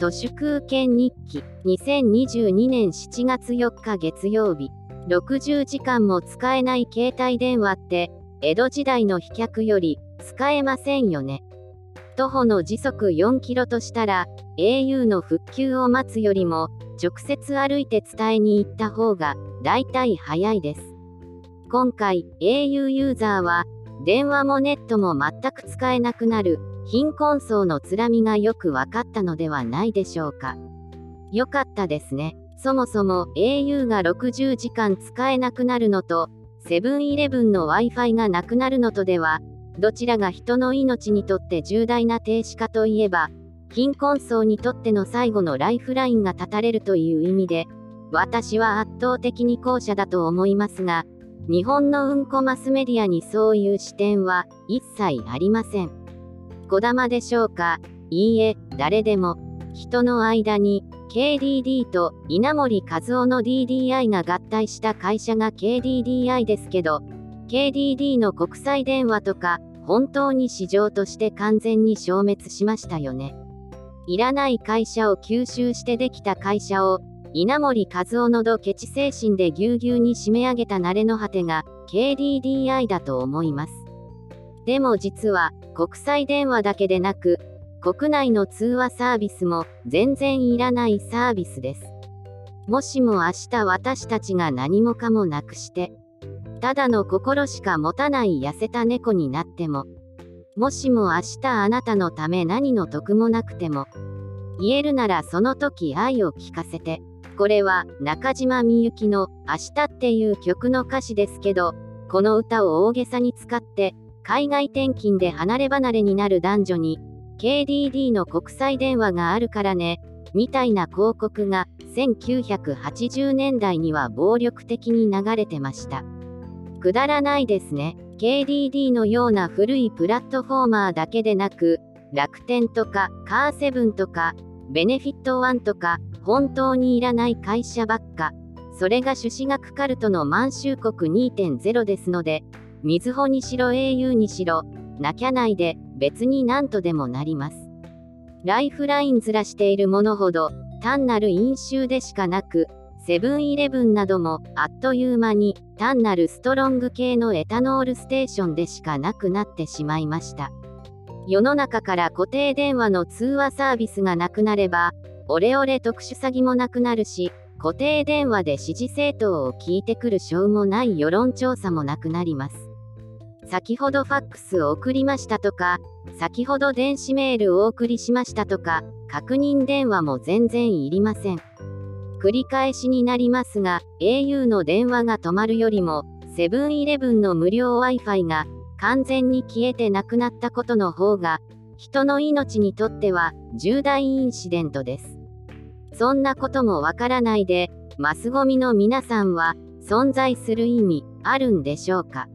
都市空権日記2022年7月4日月曜日。60時間も使えない携帯電話って江戸時代の飛脚より使えませんよね。徒歩の時速4キロとしたら au の復旧を待つよりも直接歩いて伝えに行った方が大体早いです。今回 au ユーザーは電話もネットも全く使えなくなる。貧困層のつらみがよく分かったのではないでしょうかよかったですねそもそも au が60時間使えなくなるのとセブンイレブンの Wi-Fi がなくなるのとではどちらが人の命にとって重大な停止かといえば貧困層にとっての最後のライフラインが断たれるという意味で私は圧倒的に後者だと思いますが日本のうんこマスメディアにそういう視点は一切ありません。こだまでしょうか？いいえ、誰でも。人の間に KDD と稲森和夫の DDI が合体した会社が KDDI ですけど KDD の国際電話とか本当に市場として完全に消滅しましたよね。いらない会社を吸収してできた会社を稲森和夫のどケチ精神でぎゅうぎゅうに締め上げた慣れの果てが KDDI だと思います。でも実は国際電話だけでなく国内の通話サービスも全然いらないサービスです。もしも明日私たちが何もかもなくしてただの心しか持たない痩せた猫になってももしも明日あなたのため何の得もなくても言えるならその時愛を聞かせてこれは中島みゆきの「明日」っていう曲の歌詞ですけどこの歌を大げさに使って海外転勤で離れ離れになる男女に KDD の国際電話があるからねみたいな広告が1980年代には暴力的に流れてましたくだらないですね KDD のような古いプラットフォーマーだけでなく楽天とかカーセブンとかベネフィットワンとか本当にいらない会社ばっか。それが朱子学カルトの満州国2.0ですので、みずほにしろ au にしろ、なきゃないで、別に何とでもなります。ライフラインずらしているものほど、単なる飲酒でしかなく、セブンイレブンなどもあっという間に単なるストロング系のエタノールステーションでしかなくなってしまいました。世の中から固定電話の通話サービスがなくなれば、オレオレ特殊詐欺もなくなるし、固定電話で支持政党を聞いてくるしょうもない世論調査もなくなります。先ほどファックスを送りましたとか、先ほど電子メールをお送りしましたとか、確認電話も全然いりません。繰り返しになりますが、au の電話が止まるよりも、セブンイレブンの無料 Wi-Fi が完全に消えてなくなったことの方が、人の命にとっては重大インシデントです。そんなこともわからないで、マスゴミの皆さんは、存在する意味、あるんでしょうか？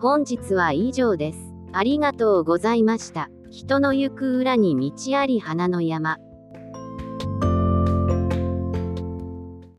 本日は以上です。ありがとうございました。人の行く裏に道あり花の山。